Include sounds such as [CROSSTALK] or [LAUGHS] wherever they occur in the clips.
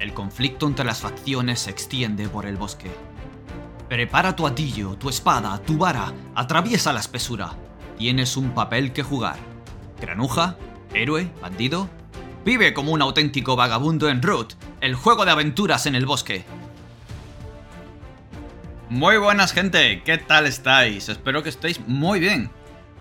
El conflicto entre las facciones se extiende por el bosque. Prepara tu atillo, tu espada, tu vara, atraviesa la espesura. Tienes un papel que jugar. Granuja, héroe, bandido. Vive como un auténtico vagabundo en Root, el juego de aventuras en el bosque. Muy buenas gente, ¿qué tal estáis? Espero que estéis muy bien.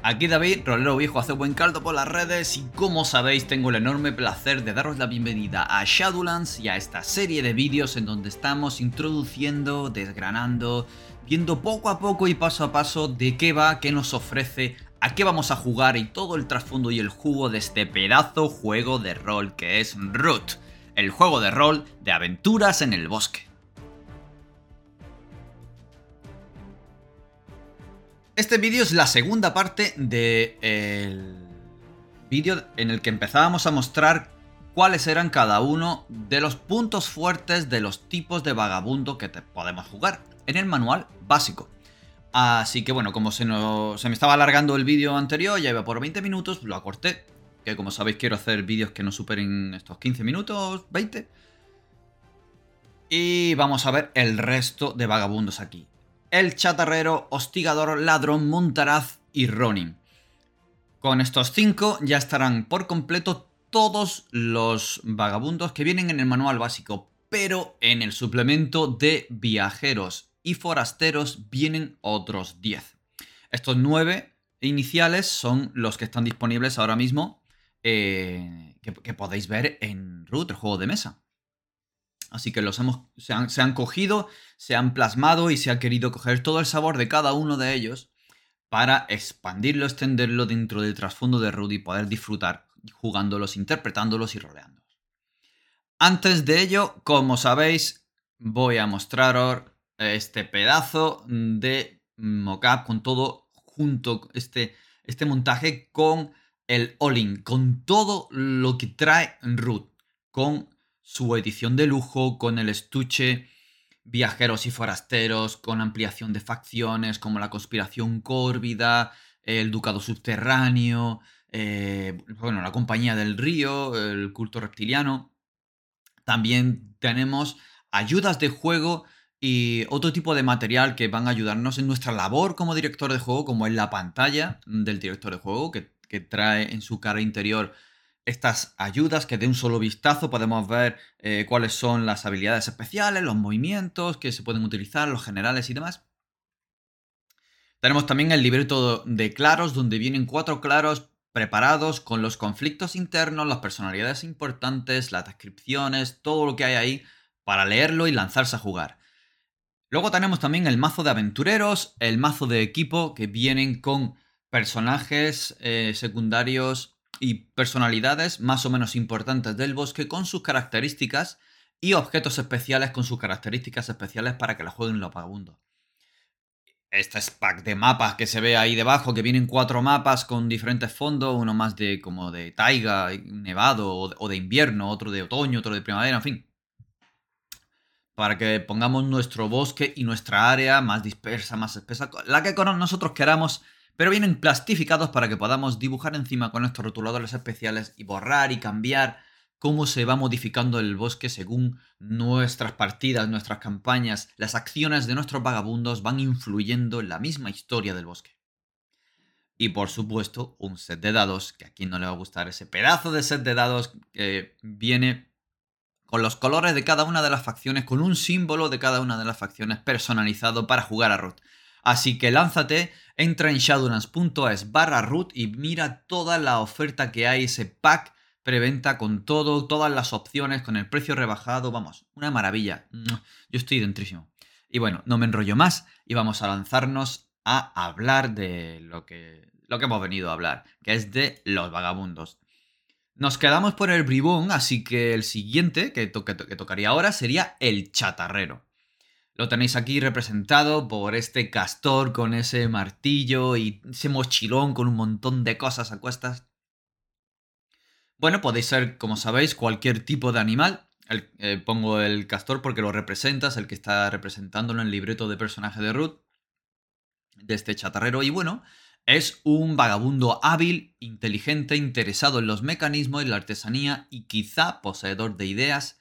Aquí David, rolero viejo, hace buen caldo por las redes y como sabéis tengo el enorme placer de daros la bienvenida a Shadowlands y a esta serie de vídeos en donde estamos introduciendo, desgranando, viendo poco a poco y paso a paso de qué va, qué nos ofrece, a qué vamos a jugar y todo el trasfondo y el jugo de este pedazo juego de rol que es Root, el juego de rol de aventuras en el bosque. Este vídeo es la segunda parte del vídeo en el que empezábamos a mostrar cuáles eran cada uno de los puntos fuertes de los tipos de vagabundo que te podemos jugar en el manual básico. Así que bueno, como se, se me estaba alargando el vídeo anterior, ya iba por 20 minutos, lo acorté. Que como sabéis quiero hacer vídeos que no superen estos 15 minutos, 20. Y vamos a ver el resto de vagabundos aquí el chatarrero, hostigador, ladrón, montaraz y Ronin. Con estos cinco ya estarán por completo todos los vagabundos que vienen en el manual básico, pero en el suplemento de viajeros y forasteros vienen otros 10. Estos 9 iniciales son los que están disponibles ahora mismo eh, que, podéis ver en Root, el juego de mesa. Así que los hemos, se han, cogido, se han plasmado y se ha querido coger todo el sabor de cada uno de ellos para expandirlo, extenderlo dentro del trasfondo de Rudy y poder disfrutar jugándolos, interpretándolos y roleándolos. Antes de ello, como sabéis, voy a mostraros este pedazo de mockup con todo junto, este, este montaje con el all-in, con todo lo que trae Root, con su edición de lujo con el estuche Viajeros y Forasteros, con ampliación de facciones como la Conspiración Córvida, el Ducado Subterráneo, eh, bueno, la Compañía del Río, el Culto Reptiliano. También tenemos ayudas de juego y otro tipo de material que van a ayudarnos en nuestra labor como director de juego, como en la pantalla del director de juego, que, que trae en su cara interior estas ayudas que de un solo vistazo podemos ver eh, cuáles son las habilidades especiales, los movimientos que se pueden utilizar, los generales y demás. Tenemos también el libreto de claros, donde vienen cuatro claros preparados con los conflictos internos, las personalidades importantes, las descripciones, todo lo que hay ahí para leerlo y lanzarse a jugar. Luego tenemos también el mazo de aventureros, el mazo de equipo que vienen con personajes eh, secundarios y personalidades más o menos importantes del bosque con sus características y objetos especiales con sus características especiales para que la jueguen los vagabundos. Este es pack de mapas que se ve ahí debajo, que vienen cuatro mapas con diferentes fondos, uno más de como de taiga, nevado o de invierno, otro de otoño, otro de primavera, en fin. Para que pongamos nuestro bosque y nuestra área más dispersa, más espesa, la que nosotros queramos pero vienen plastificados para que podamos dibujar encima con estos rotuladores especiales y borrar y cambiar cómo se va modificando el bosque según nuestras partidas, nuestras campañas, las acciones de nuestros vagabundos van influyendo en la misma historia del bosque. Y por supuesto, un set de dados, que aquí no le va a gustar ese pedazo de set de dados que viene con los colores de cada una de las facciones, con un símbolo de cada una de las facciones personalizado para jugar a Root. Así que lánzate, entra en shadowlands.es barra root y mira toda la oferta que hay, ese pack preventa con todo, todas las opciones, con el precio rebajado, vamos, una maravilla. Yo estoy dentrísimo. Y bueno, no me enrollo más y vamos a lanzarnos a hablar de lo que, lo que hemos venido a hablar, que es de los vagabundos. Nos quedamos por el bribón, así que el siguiente que, que tocaría ahora sería el chatarrero. Lo tenéis aquí representado por este castor con ese martillo y ese mochilón con un montón de cosas a cuestas. Bueno, podéis ser, como sabéis, cualquier tipo de animal. Eh, pongo el castor porque lo representas, el que está representándolo en el libreto de personaje de Ruth, de este chatarrero. Y bueno, es un vagabundo hábil, inteligente, interesado en los mecanismos y la artesanía y quizá poseedor de ideas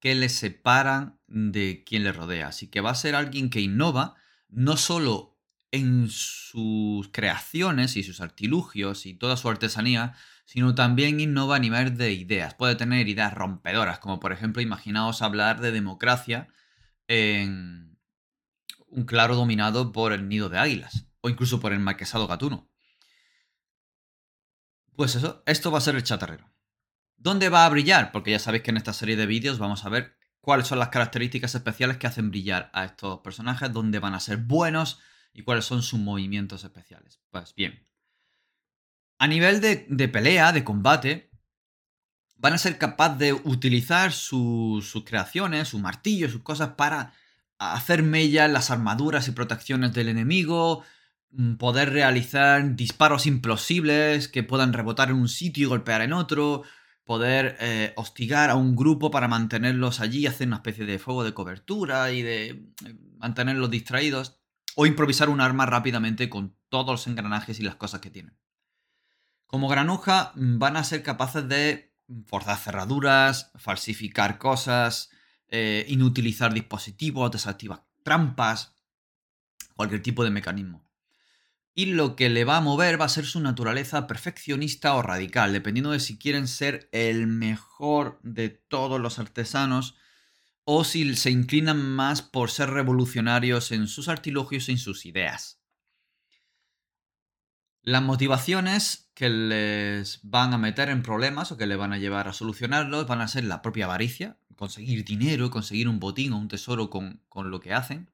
que le separan de quien le rodea. Así que va a ser alguien que innova no solo en sus creaciones y sus artilugios y toda su artesanía, sino también innova a nivel de ideas. Puede tener ideas rompedoras, como por ejemplo, imaginaos hablar de democracia en un claro dominado por el nido de águilas, o incluso por el marquesado gatuno. Pues eso, esto va a ser el chatarrero. ¿Dónde va a brillar? Porque ya sabéis que en esta serie de vídeos vamos a ver cuáles son las características especiales que hacen brillar a estos personajes, dónde van a ser buenos y cuáles son sus movimientos especiales. Pues bien, a nivel de, pelea, de combate, van a ser capaces de utilizar sus creaciones, su martillo, sus cosas para hacer mella en las armaduras y protecciones del enemigo, mm, poder realizar disparos implosibles que puedan rebotar en un sitio y golpear en otro, poder eh, hostigar a un grupo para mantenerlos allí, hacer una especie de fuego de cobertura y de eh, mantenerlos distraídos, o improvisar un arma rápidamente con todos los engranajes y las cosas que tienen. Como granuja mm, van a ser capaces de forzar cerraduras, falsificar cosas, eh, inutilizar dispositivos, desactivar trampas, cualquier tipo de mecanismo. Y lo que le va a mover va a ser su naturaleza perfeccionista o radical, dependiendo de si quieren ser el mejor de todos los artesanos o si se inclinan más por ser revolucionarios en sus artilugios y en sus ideas. Las motivaciones que les van a meter en problemas o que le van a llevar a solucionarlos van a ser la propia avaricia, conseguir dinero, conseguir un botín o un tesoro con, lo que hacen,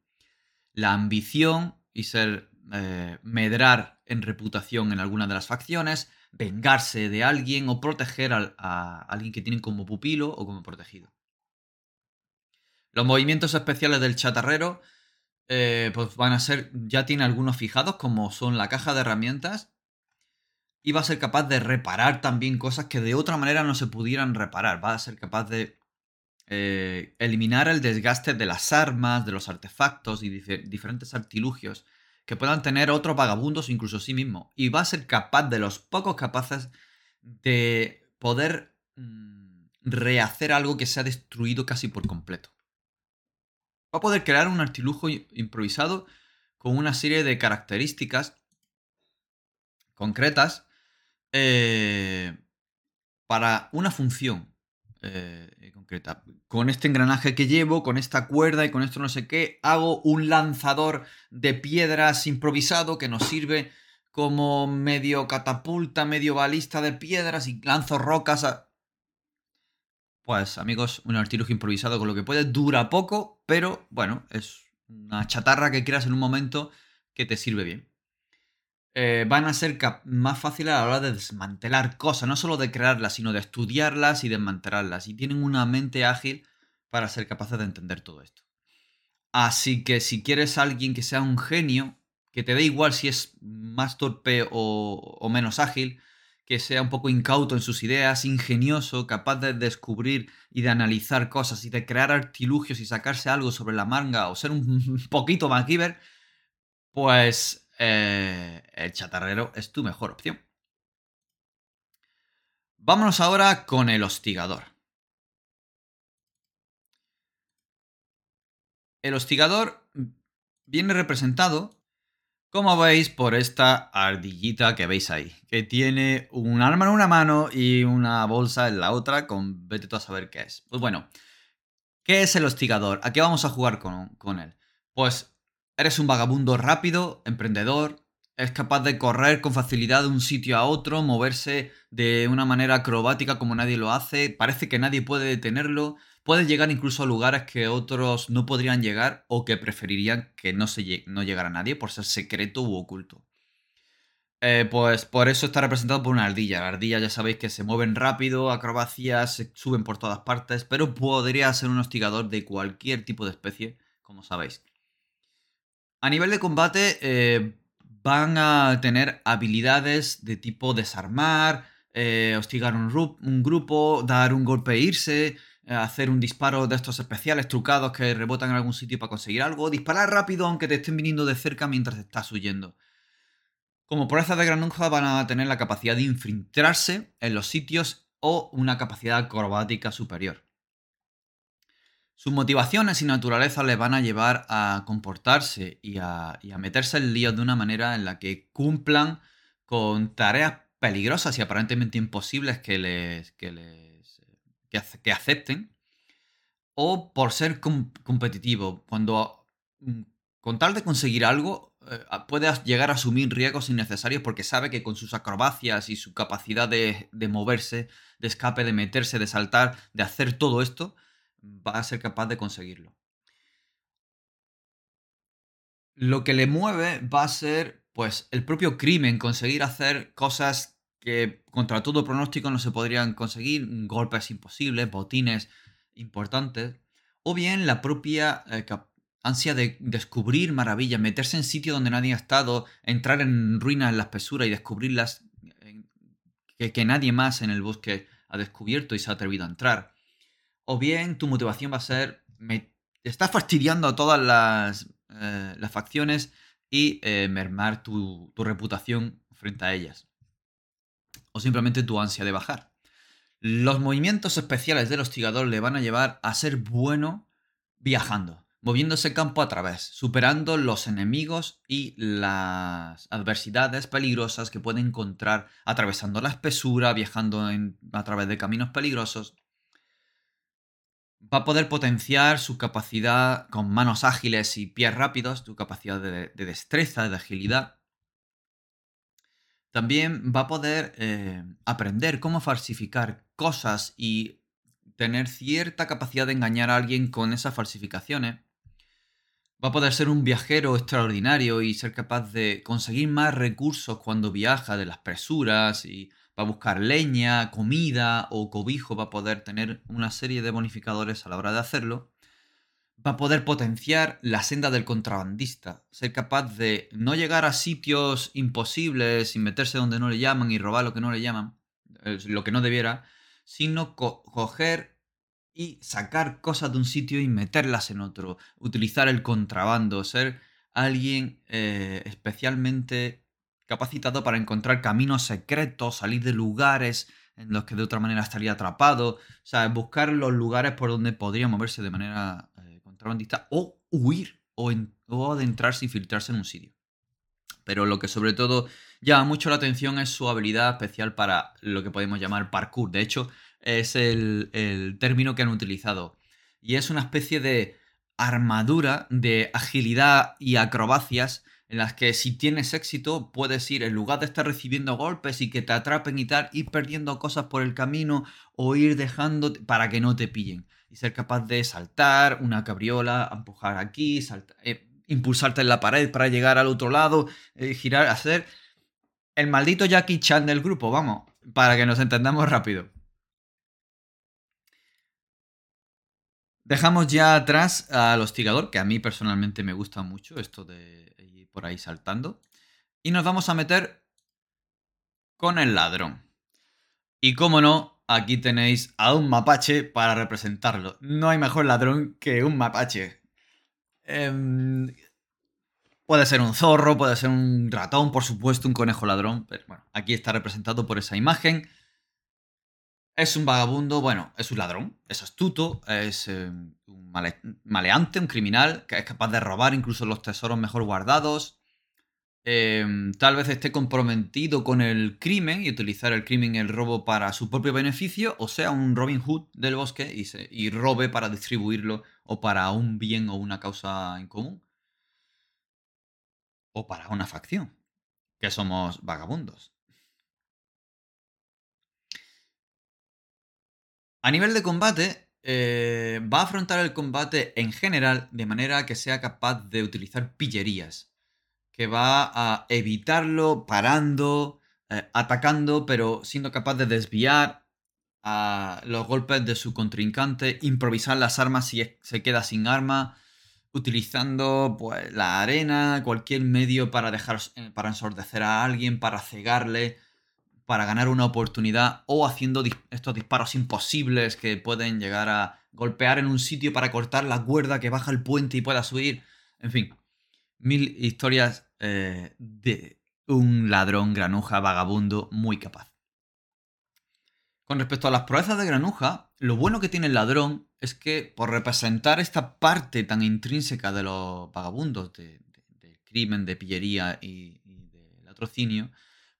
la ambición y ser eh, medrar en reputación en alguna de las facciones, vengarse de alguien o proteger a, alguien que tienen como pupilo o como protegido. Los movimientos especiales del chatarrero eh, pues van a ser, ya tiene algunos fijados, como son la caja de herramientas, y va a ser capaz de reparar también cosas que de otra manera no se pudieran reparar. Va a ser capaz de eh, eliminar el desgaste de las armas, de los artefactos y diferentes artilugios que puedan tener otros vagabundos, incluso sí mismo. Y va a ser capaz de los pocos capaces de poder mm, rehacer algo que se ha destruido casi por completo. Va a poder crear un artilugio improvisado con una serie de características concretas eh, para una función eh, concreta. Con este engranaje que llevo, con esta cuerda y con esto no sé qué, hago un lanzador de piedras improvisado que nos sirve como medio catapulta, medio balista de piedras y lanzo rocas a... Pues amigos, un artilugio improvisado con lo que puede, dura poco, pero bueno, es una chatarra que creas en un momento que te sirve bien. Eh, van a ser más fáciles a la hora de desmantelar cosas, no solo de crearlas, sino de estudiarlas y desmantelarlas. Y tienen una mente ágil para ser capaces de entender todo esto. Así que si quieres a alguien que sea un genio, que te dé igual si es más torpe o menos ágil, que sea un poco incauto en sus ideas, ingenioso, capaz de descubrir y de analizar cosas y de crear artilugios y sacarse algo sobre la manga o ser un [LAUGHS] poquito MacGyver, pues eh, el chatarrero es tu mejor opción. Vámonos ahora con el hostigador. El hostigador viene representado como veis por esta ardillita que veis ahí, que tiene un arma en una mano y una bolsa en la otra con vete tú a saber qué es. Pues bueno, ¿qué es el hostigador? ¿A qué vamos a jugar con, con él? Pues eres un vagabundo rápido, emprendedor, es capaz de correr con facilidad de un sitio a otro, moverse de una manera acrobática como nadie lo hace, parece que nadie puede detenerlo, Puedes llegar incluso a lugares que otros no podrían llegar o que preferirían que no, se, no llegara nadie por ser secreto u oculto. Eh, pues por eso está representado por una ardilla. La ardilla ya sabéis que se mueven rápido, acrobacias, se suben por todas partes, pero podría ser un hostigador de cualquier tipo de especie, como sabéis. A nivel de combate, eh, van a tener habilidades de tipo desarmar, eh, hostigar un, grupo, dar un golpe e irse, eh, hacer un disparo de estos especiales trucados que rebotan en algún sitio para conseguir algo, disparar rápido aunque te estén viniendo de cerca mientras estás huyendo. Como proezas de granuja van a tener la capacidad de infiltrarse en los sitios o una capacidad acrobática superior. Sus motivaciones y naturaleza le van a llevar a comportarse y a, meterse en líos de una manera en la que cumplan con tareas peligrosas y aparentemente imposibles que les, que les que, acepten o por ser competitivo. Cuando mm, con tal de conseguir algo eh, puede llegar a asumir riesgos innecesarios porque sabe que con sus acrobacias y su capacidad de, de moverse, de escape, de meterse, de saltar, de hacer todo esto, va a ser capaz de conseguirlo. Lo que le mueve va a ser, pues, el propio crimen, conseguir hacer cosas que contra todo pronóstico no se podrían conseguir, golpes imposibles, botines importantes, o bien la propia eh, ansia de descubrir maravillas, meterse en sitios donde nadie ha estado, entrar en ruinas en la espesura y descubrirlas que, que nadie más en el bosque ha descubierto y se ha atrevido a entrar. O bien tu motivación va a ser, me está fastidiando a todas las, eh, facciones y eh, mermar tu, tu reputación frente a ellas. O simplemente tu ansia de bajar. Los movimientos especiales del hostigador le van a llevar a ser bueno viajando, moviéndose campo a través, superando los enemigos y las adversidades peligrosas que puede encontrar atravesando la espesura, viajando a través de caminos peligrosos va a poder potenciar su capacidad con manos ágiles y pies rápidos, su capacidad de, destreza, de agilidad. También va a poder eh, aprender cómo falsificar cosas y tener cierta capacidad de engañar a alguien con esas falsificaciones. Va a poder ser un viajero extraordinario y ser capaz de conseguir más recursos cuando viaja de las presuras y va a buscar leña, comida o cobijo, va a poder tener una serie de bonificadores a la hora de hacerlo. Va a poder potenciar la senda del contrabandista, ser capaz de no llegar a sitios imposibles y meterse donde no le llaman y robar lo que no le llaman, lo que no debiera, sino coger y sacar cosas de un sitio y meterlas en otro, utilizar el contrabando, ser alguien eh, especialmente capacitado para encontrar caminos secretos, salir de lugares en los que de otra manera estaría atrapado, o sea, buscar los lugares por donde podría moverse de manera eh, contrabandista o huir o, adentrarse y filtrarse en un sitio. Pero lo que sobre todo llama mucho la atención es su habilidad especial para lo que podemos llamar parkour. De hecho, es el, el término que han utilizado. Y es una especie de armadura de agilidad y acrobacias en las que si tienes éxito puedes ir, en lugar de estar recibiendo golpes y que te atrapen y tal, ir perdiendo cosas por el camino o ir dejando para que no te pillen. Y ser capaz de saltar una cabriola, empujar aquí, eh, impulsarte en la pared para llegar al otro lado, eh, girar, hacer el maldito Jackie Chan del grupo, vamos, para que nos entendamos rápido. Dejamos ya atrás al hostigador, que a mí personalmente me gusta mucho esto de por ahí saltando. Y nos vamos a meter con el ladrón. Y como no, aquí tenéis a un mapache para representarlo. No hay mejor ladrón que un mapache. Em, puede ser un zorro, puede ser un ratón, por supuesto, un conejo ladrón. Pero bueno, aquí está representado por esa imagen. Es un vagabundo, bueno, es un ladrón, es astuto, es em, un maleante, un criminal, que es capaz de robar incluso los tesoros mejor guardados. Em, tal vez esté comprometido con el crimen y utilizar el crimen y el robo para su propio beneficio, o sea, un Robin Hood del bosque y robe para distribuirlo o para un bien o una causa en común. O para una facción, que somos vagabundos. A nivel de combate, eh, va a afrontar el combate en general de manera que sea capaz de utilizar pillerías. Que va a evitarlo parando, eh, atacando, pero siendo capaz de desviar los golpes de su contrincante, improvisar las armas si se queda sin arma, utilizando pues, la arena, cualquier medio para dejar eh, para ensordecer a alguien, para cegarle para ganar una oportunidad o haciendo estos disparos imposibles que pueden llegar a golpear en un sitio para cortar la cuerda que baja el puente y pueda subir. En fin, mil historias eh, de un ladrón granuja vagabundo muy capaz. Con respecto a las proezas de granuja, lo bueno que tiene el ladrón es que por representar esta parte tan intrínseca de los vagabundos, de, crimen, de pillería y, y de latrocinio,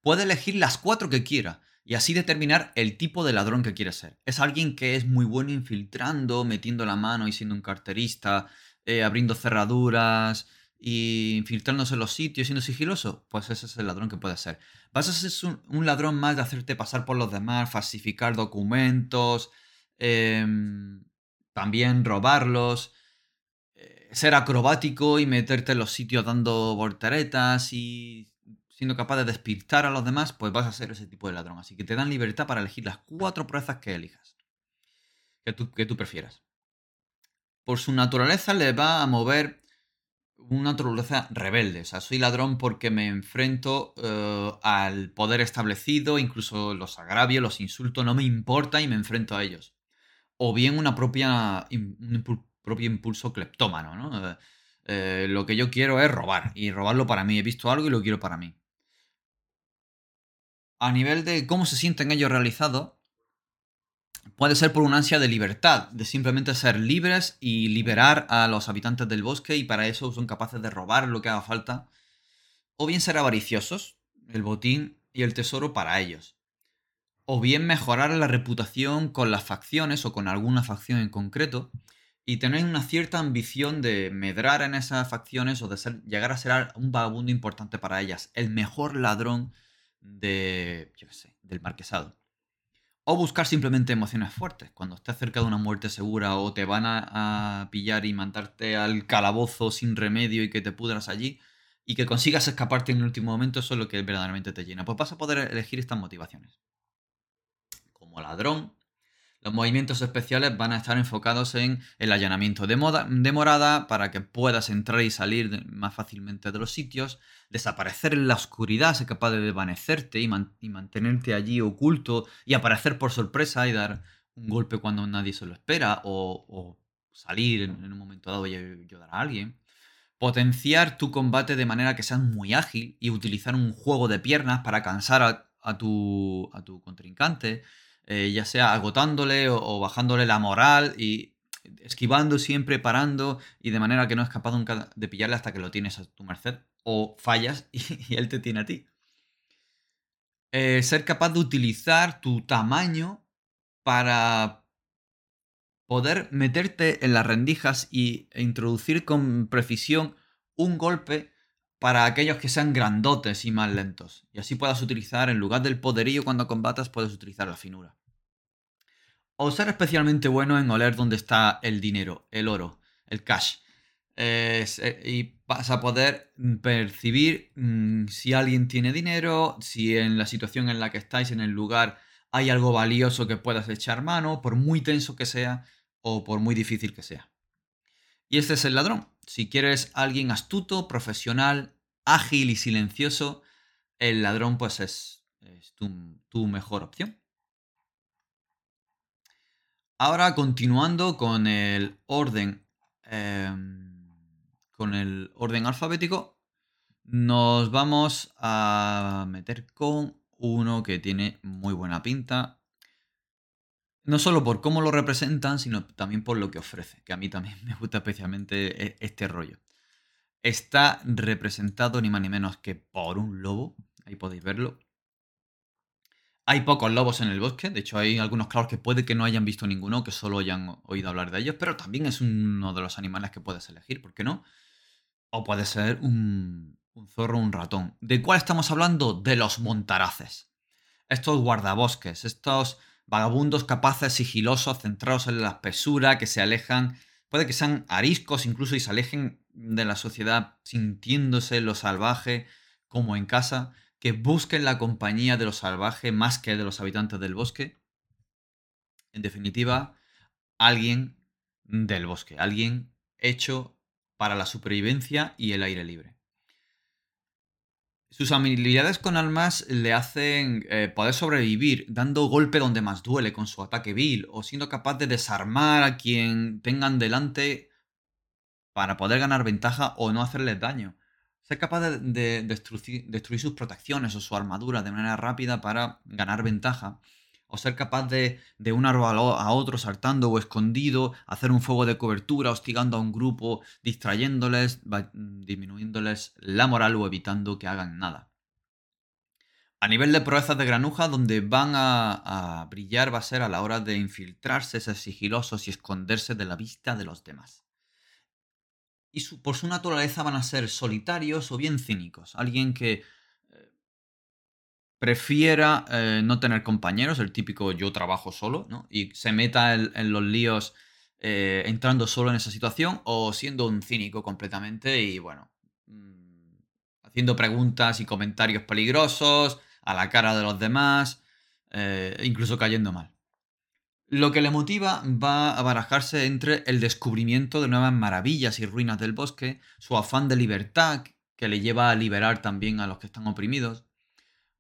puede elegir las cuatro que quiera y así determinar el tipo de ladrón que quiere ser. ¿Es alguien que es muy bueno infiltrando, metiendo la mano y siendo un carterista, eh, abriendo cerraduras y infiltrándose en los sitios, siendo sigiloso? Pues ese es el ladrón que puede ser. ¿Vas a ser un, ladrón más de hacerte pasar por los demás, falsificar documentos, em, también robarlos? Eh, ser acrobático y meterte en los sitios dando volteretas y siendo capaz de despistar a los demás, pues vas a ser ese tipo de ladrón. Así que te dan libertad para elegir las cuatro proezas que elijas. Que tú, que tú prefieras. Por su naturaleza le va a mover una naturaleza rebelde. O sea, soy ladrón porque me enfrento eh, al poder establecido, incluso los agravios, los insultos, no me importa y me enfrento a ellos. O bien una propia, un propio impulso cleptómano, ¿no? Eh, eh, lo que yo quiero es robar y robarlo para mí. He visto algo y lo quiero para mí a nivel de cómo se sienten ellos realizados, puede ser por una ansia de libertad, de simplemente ser libres y liberar a los habitantes del bosque y para eso son capaces de robar lo que haga falta, o bien ser avariciosos, el botín y el tesoro para ellos, o bien mejorar la reputación con las facciones o con alguna facción en concreto y tener una cierta ambición de medrar en esas facciones o de ser, llegar a ser un vagabundo importante para ellas, el mejor ladrón de, yo qué sé, del marquesado. O buscar simplemente emociones fuertes. Cuando estés cerca de una muerte segura o te van a, pillar y mandarte al calabozo sin remedio y que te pudras allí y que consigas escaparte en el último momento, eso es lo que verdaderamente te llena. Pues vas a poder elegir estas motivaciones. Como ladrón, los movimientos especiales van a estar enfocados en el allanamiento de, morada para que puedas entrar y salir más fácilmente de los sitios, desaparecer en la oscuridad, ser capaz de desvanecerte y, mantenerte allí oculto y aparecer por sorpresa y dar un golpe cuando nadie se lo espera o, salir en, un momento dado y ayudar a alguien. Potenciar tu combate de manera que seas muy ágil y utilizar un juego de piernas para cansar a tu contrincante eh, ya sea agotándole o, bajándole la moral y esquivando siempre, parando y de manera que no es capaz nunca de pillarle hasta que lo tienes a tu merced o fallas [LAUGHS] y, él te tiene a ti. Eh, ser capaz de utilizar tu tamaño para poder meterte en las rendijas y, e introducir con precisión un golpe para aquellos que sean grandotes y más lentos. Y así puedas utilizar, en lugar del poderío cuando combatas, puedes utilizar la finura. O ser especialmente bueno en oler dónde está el dinero, el oro, el cash. Eh, y vas a poder percibir mm, si alguien tiene dinero, si en la situación en la que estáis, en el lugar, hay algo valioso que puedas echar mano, por muy tenso que sea o por muy difícil que sea. Y este es el ladrón. Si quieres alguien astuto, profesional, ágil y silencioso, el ladrón pues es, tu, mejor opción. Ahora continuando con el orden em, con el orden alfabético, nos vamos a meter con uno que tiene muy buena pinta. No solo por cómo lo representan, sino también por lo que ofrece, que a mí también [LAUGHS] me gusta especialmente e, este rollo está representado ni más ni menos que por un lobo. Ahí podéis verlo. Hay pocos lobos en el bosque, de hecho hay algunos claros que puede que no hayan visto ninguno, que solo hayan oído hablar de ellos, pero también es uno de los animales que puedes elegir, ¿por qué no? O puede ser un, zorro un ratón. ¿De cuál estamos hablando? De los montaraces. Estos guardabosques, estos vagabundos capaces, sigilosos, centrados en la espesura, que se alejan, puede que sean ariscos incluso y se alejen de la sociedad sintiéndose lo salvaje como en casa, que busquen la compañía de lo salvaje más que de los habitantes del bosque. En definitiva, alguien del bosque, alguien hecho para la supervivencia y el aire libre. Sus habilidades con almas le hacen eh, poder sobrevivir dando golpe donde más duele con su ataque vil o siendo capaz de desarmar a quien tengan delante para poder ganar ventaja o no hacerles daño. Ser capaz de, destruir, sus protecciones o su armadura de manera rápida para ganar ventaja. o ser capaz de, de un árbol a otro saltando o escondido, hacer un fuego de cobertura, hostigando a un grupo, distrayéndoles, disminuyéndoles la moral o evitando que hagan nada. A nivel de proezas de granuja, donde van a, brillar va a ser a la hora de infiltrarse, ser sigilosos y esconderse de la vista de los demás. Y por su naturaleza van a ser solitarios o bien cínicos. Alguien que eh, prefiera eh, no tener compañeros, el típico yo trabajo solo, ¿no? Y se meta en, los líos eh, entrando solo en esa situación o siendo un cínico completamente y bueno, mm, haciendo preguntas y comentarios peligrosos, a la cara de los demás, incluso cayendo mal. Lo que le motiva va a barajarse entre el descubrimiento de nuevas maravillas y ruinas del bosque, su afán de libertad, que le lleva a liberar también a los que están oprimidos,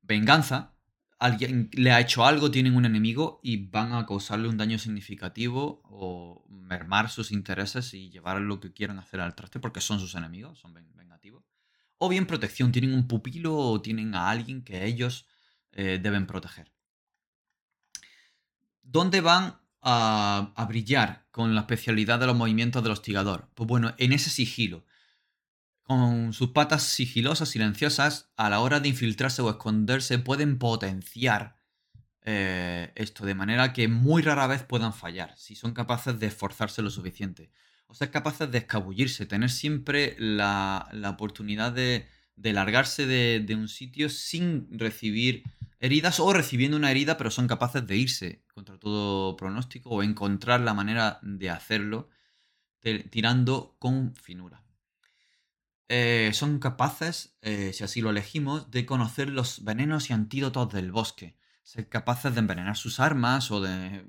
venganza, alguien le ha hecho algo, tienen un enemigo y van a causarle un daño significativo o mermar sus intereses y llevar lo que quieran hacer al traste porque son sus enemigos, son vengativos. O bien protección, tienen un pupilo o tienen a alguien que ellos eh, deben proteger. ¿Dónde van a, brillar con la especialidad de los movimientos del hostigador? Pues bueno, en ese sigilo. Con sus patas sigilosas, silenciosas, a la hora de infiltrarse o esconderse, pueden potenciar eh, esto de manera que muy rara vez puedan fallar, si son capaces de esforzarse lo suficiente o ser capaces de escabullirse, tener siempre la, oportunidad de, largarse de, un sitio sin recibir heridas o recibiendo una herida, pero son capaces de irse contra todo pronóstico o encontrar la manera de hacerlo tirando con finura. Eh, son capaces, eh, si así lo elegimos, de conocer los venenos y antídotos del bosque, ser capaces de envenenar sus armas o de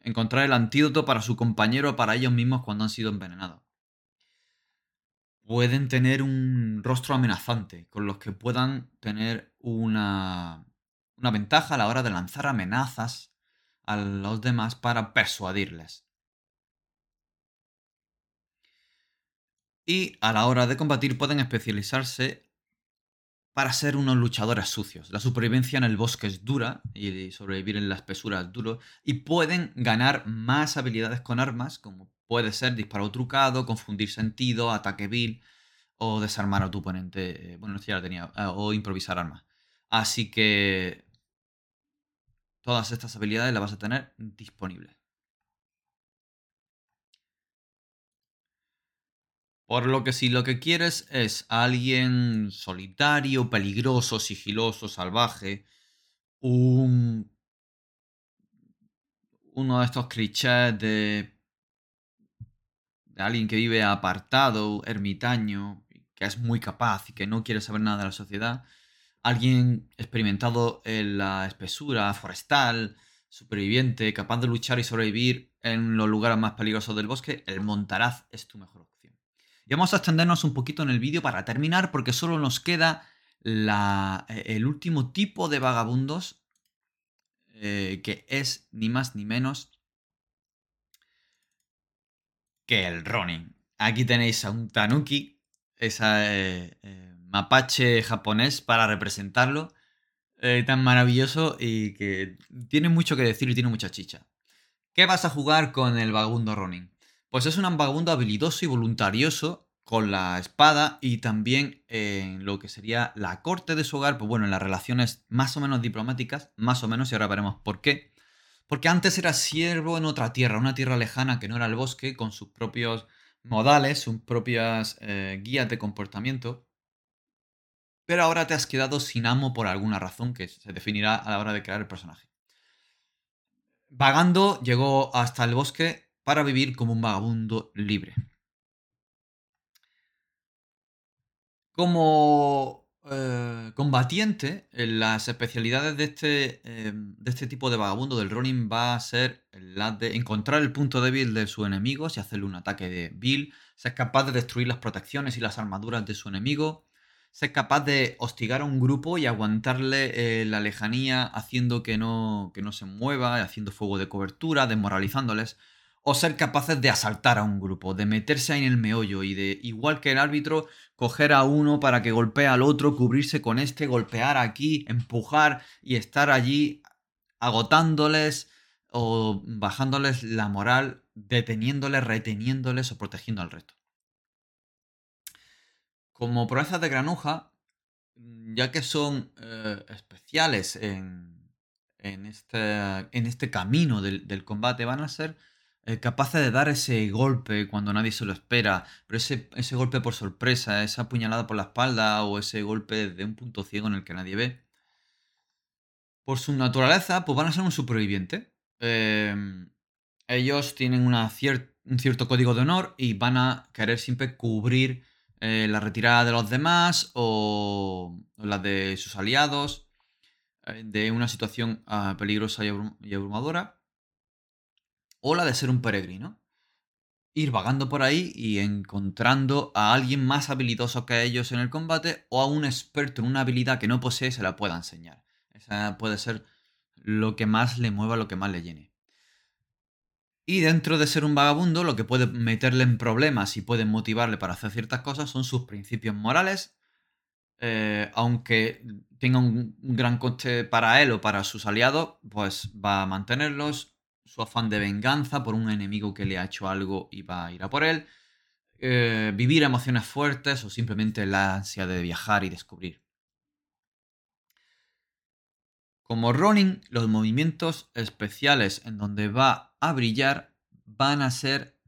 encontrar el antídoto para su compañero o para ellos mismos cuando han sido envenenados. Pueden tener un rostro amenazante, con los que puedan tener una, una ventaja a la hora de lanzar amenazas a los demás para persuadirles. Y a la hora de combatir pueden especializarse para ser unos luchadores sucios. La supervivencia en el bosque es dura y sobrevivir en la espesura es duro. Y pueden ganar más habilidades con armas, como puede ser disparo trucado, confundir sentido, ataque vil o desarmar a tu oponente. Eh, bueno, esto ya lo tenía. Eh, o improvisar armas. Así que todas estas habilidades las vas a tener disponibles. Por lo que si lo que quieres es alguien solitario, peligroso, sigiloso, salvaje, un, uno de estos clichés de, de alguien que vive apartado, ermitaño, que es muy capaz y que no quiere saber nada de la sociedad, alguien experimentado en la espesura forestal, superviviente, capaz de luchar y sobrevivir en los lugares más peligrosos del bosque, el montaraz es tu mejor opción. Y vamos a extendernos un poquito en el vídeo para terminar porque solo nos queda e, el último tipo de vagabundos eh, que es ni más ni menos que el Ronin. Aquí tenéis a un Tanuki, eh, eh, mapache japonés para representarlo, tan maravilloso y que tiene mucho que decir y tiene mucha chicha. ¿Qué vas a jugar con el vagabundo Ronin? Pues es un vagabundo habilidoso y voluntarioso con la espada y también en lo que sería la corte de su hogar, pues bueno, en las relaciones más o menos diplomáticas, más o menos, y ahora veremos por qué. Porque antes era siervo en otra tierra, una tierra lejana que no era el bosque, con sus propios modales, sus propias eh, guías de comportamiento. Pero ahora te has quedado sin amo por alguna razón que se definirá a la hora de crear el personaje. Vagando, llegó hasta el bosque para vivir como un vagabundo libre. Como eh, combatiente, las especialidades de este, em, de este tipo de vagabundo del Ronin va a ser la de encontrar el punto débil de su enemigo, si hacerle un ataque de Bill, ser capaz de destruir las protecciones y las armaduras de su enemigo, ser capaz de hostigar a un grupo y aguantarle eh, la lejanía haciendo que no, que no se mueva, haciendo fuego de cobertura, desmoralizándoles o ser capaces de asaltar a un grupo, de meterse ahí en el meollo y de, igual que el árbitro, coger a uno para que golpee al otro, cubrirse con este, golpear aquí, empujar y estar allí agotándoles o bajándoles la moral, deteniéndoles, reteniéndoles o protegiendo al resto. Como proezas de granuja, ya que son eh, especiales en, este, camino del, combate, van a ser eh, capaces de dar ese golpe cuando nadie se lo espera, pero ese, golpe por sorpresa, esa puñalada por la espalda o ese golpe de un punto ciego en el que nadie ve. Por su naturaleza, pues van a ser un superviviente. Em, ellos tienen un cierto código de honor y van a querer siempre cubrir eh, la retirada de los demás o, la de sus aliados eh, de una situación ah, peligrosa y abrumadora o la de ser un peregrino. Ir vagando por ahí y encontrando a alguien más habilidoso que ellos en el combate o a un experto en una habilidad que no posee se la pueda enseñar. Esa puede ser lo que más le mueva, lo que más le llene. Y dentro de ser un vagabundo, lo que puede meterle en problemas y puede motivarle para hacer ciertas cosas son sus principios morales, eh, aunque tenga un gran coste para él o para sus aliados, pues va a mantenerlos su afán de venganza por un enemigo que le ha hecho algo y va a ir a por él, eh, vivir emociones fuertes o simplemente la ansia de viajar y descubrir. Como Ronin, los movimientos especiales en donde va a brillar van a ser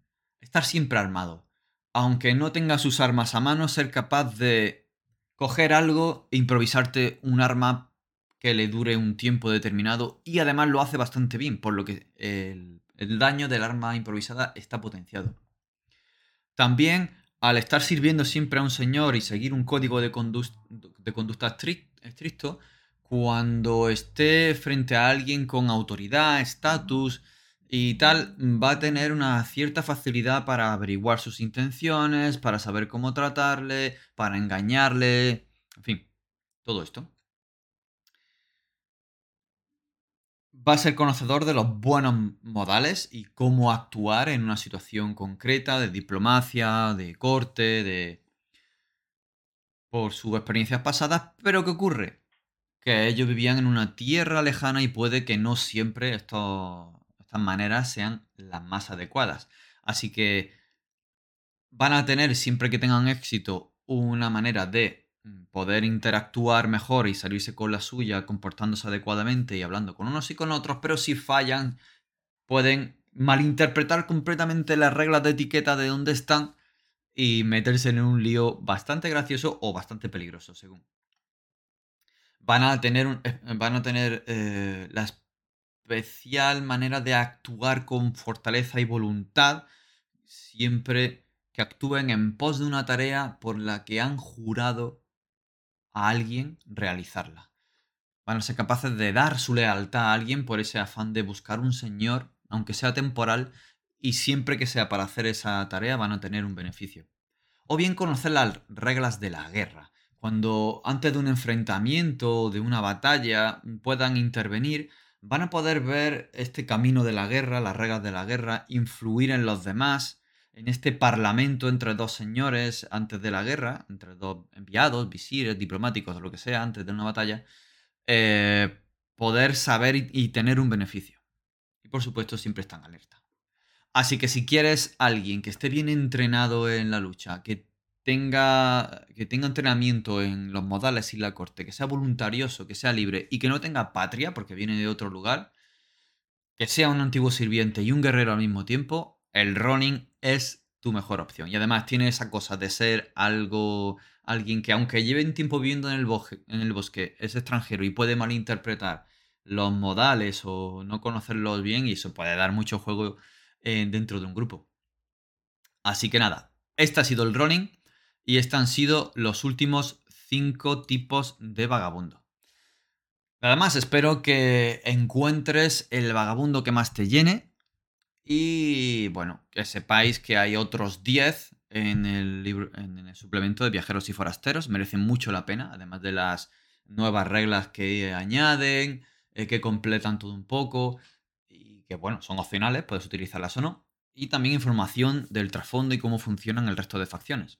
estar siempre armado. Aunque no tenga sus armas a mano, ser capaz de coger algo e improvisarte un arma que le dure un tiempo determinado y además lo hace bastante bien, por lo que el, daño del arma improvisada está potenciado. También, al estar sirviendo siempre a un señor y seguir un código de, de conducta estricto, cuando esté frente a alguien con autoridad, estatus y tal, va a tener una cierta facilidad para averiguar sus intenciones, para saber cómo tratarle, para engañarle, en fin, todo esto. va a ser conocedor de los buenos modales y cómo actuar en una situación concreta de diplomacia, de corte, de... por sus experiencias pasadas, pero ¿qué ocurre? Que ellos vivían en una tierra lejana y puede que no siempre maneras sean las más adecuadas. Así que van a tener, siempre que tengan éxito, una manera de Mm, poder interactuar mejor y salirse con la suya comportándose adecuadamente y hablando con unos y con otros, pero si fallan pueden malinterpretar completamente las reglas de etiqueta de dónde están y meterse en un lío bastante gracioso o bastante peligroso, según. Van a tener, eh, van a tener eh, la especial manera de actuar con fortaleza y voluntad siempre que actúen en pos de una tarea por la que han jurado a alguien realizarla. Van a ser capaces de dar su lealtad a alguien por ese afán de buscar un señor, aunque sea temporal, y siempre que sea para hacer esa tarea van a tener un beneficio. O bien conocer las reglas de la guerra. Cuando antes de un enfrentamiento o de una batalla puedan intervenir, van a poder ver este camino de la guerra, las reglas de la guerra, influir en los demás, en este parlamento entre dos señores antes de la guerra, entre dos enviados, visires, diplomáticos o lo que sea, antes de una batalla, eh, poder saber y, tener un beneficio. Y por supuesto siempre están alerta. Así que si quieres alguien que esté bien entrenado en la lucha, que tenga, que tenga entrenamiento en los modales y la corte, que sea voluntarioso, que sea libre y que no tenga patria porque viene de otro lugar, que sea un antiguo sirviente y un guerrero al mismo tiempo, el running es tu mejor opción. Y además tiene esa cosa de ser algo, alguien que aunque lleve un tiempo viviendo en el, bosque, en el bosque, es extranjero y puede malinterpretar los modales o no conocerlos bien y eso puede dar mucho juego eh, dentro de un grupo. Así que nada, este ha sido el running y estos han sido los últimos cinco tipos de vagabundo. Nada más, espero que encuentres el vagabundo que más te llene y bueno, que sepáis que hay otros 10 en el, libro, en el suplemento de viajeros y forasteros. Merecen mucho la pena, además de las nuevas reglas que añaden, eh, que completan todo un poco y que bueno, son opcionales, puedes utilizarlas o no. Y también información del trasfondo y cómo funcionan el resto de facciones.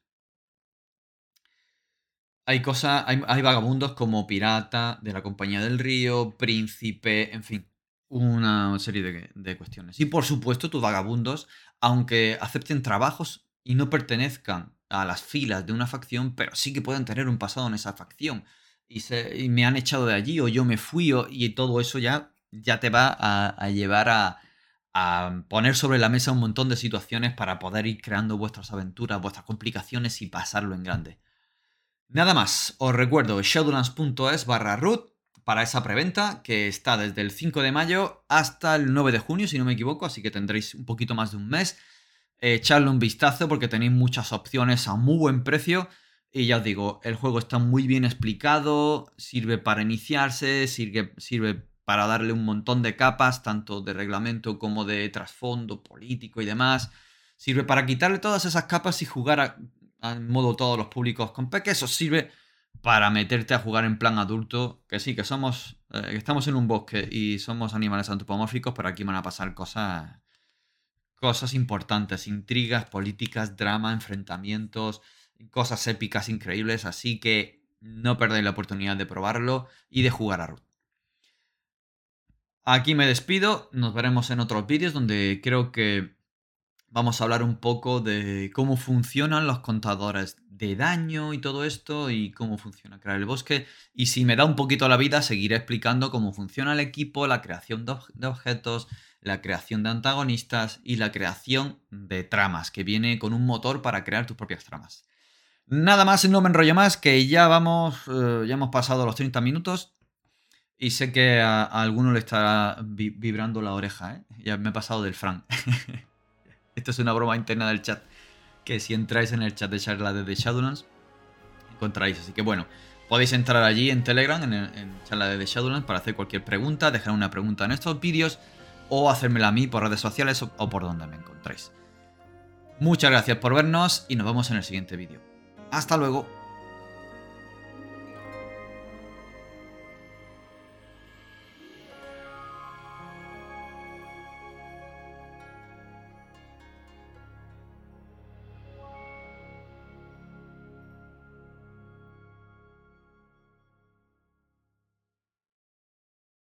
Hay cosas, hay, vagabundos como pirata, de la compañía del río, príncipe, en fin. una serie de, cuestiones. Y por supuesto, tus vagabundos, aunque acepten trabajos y no pertenezcan a las filas de una facción, pero sí que pueden tener un pasado en esa facción. Y, se, me han echado de allí, o yo me fui, y todo eso ya, ya te va a, llevar a, a, poner sobre la mesa un montón de situaciones para poder ir creando vuestras aventuras, vuestras complicaciones y pasarlo en grande. Nada más, os recuerdo shadowlands.es barra root para esa preventa que está desde el 5 de mayo hasta el 9 de junio, si no me equivoco, así que tendréis un poquito más de un mes. echarle un vistazo porque tenéis muchas opciones a muy buen precio. Y ya os digo, el juego está muy bien explicado, sirve para iniciarse, sirve, sirve para darle un montón de capas, tanto de reglamento como de trasfondo político y demás. Sirve para quitarle todas esas capas y jugar a, modo todos los públicos con peque. Eso sirve para meterte a jugar en plan adulto, que sí, que somos, eh, estamos en un bosque y somos animales antropomórficos, pero aquí van a pasar cosas, cosas importantes, intrigas, políticas, drama, enfrentamientos, cosas épicas increíbles, así que no perdáis la oportunidad de probarlo y de jugar a Root. Aquí me despido, nos veremos en otros vídeos donde creo que vamos a hablar un poco de cómo funcionan los contadores de daño y todo esto y cómo funciona crear el bosque. Y si me da un poquito la vida, seguiré explicando cómo funciona el equipo, la creación de, objetos, la creación de antagonistas y la creación de tramas, que viene con un motor para crear tus propias tramas. Nada más, no me enrollo más, que ya vamos, eh, ya hemos pasado los 30 minutos y sé que a, alguno le estará vibrando la oreja, ¿eh? Ya me he pasado del Frank. [LAUGHS] Esto es una broma interna del chat. Que si entráis en el chat de charla de The Shadowlands, encontráis. Así que bueno, podéis entrar allí en Telegram, en, charla de The Shadowlands, para hacer cualquier pregunta, dejar una pregunta en estos vídeos o hacérmela a mí por redes sociales o, o por donde me encontráis. Muchas gracias por vernos y nos vemos en el siguiente vídeo. Hasta luego.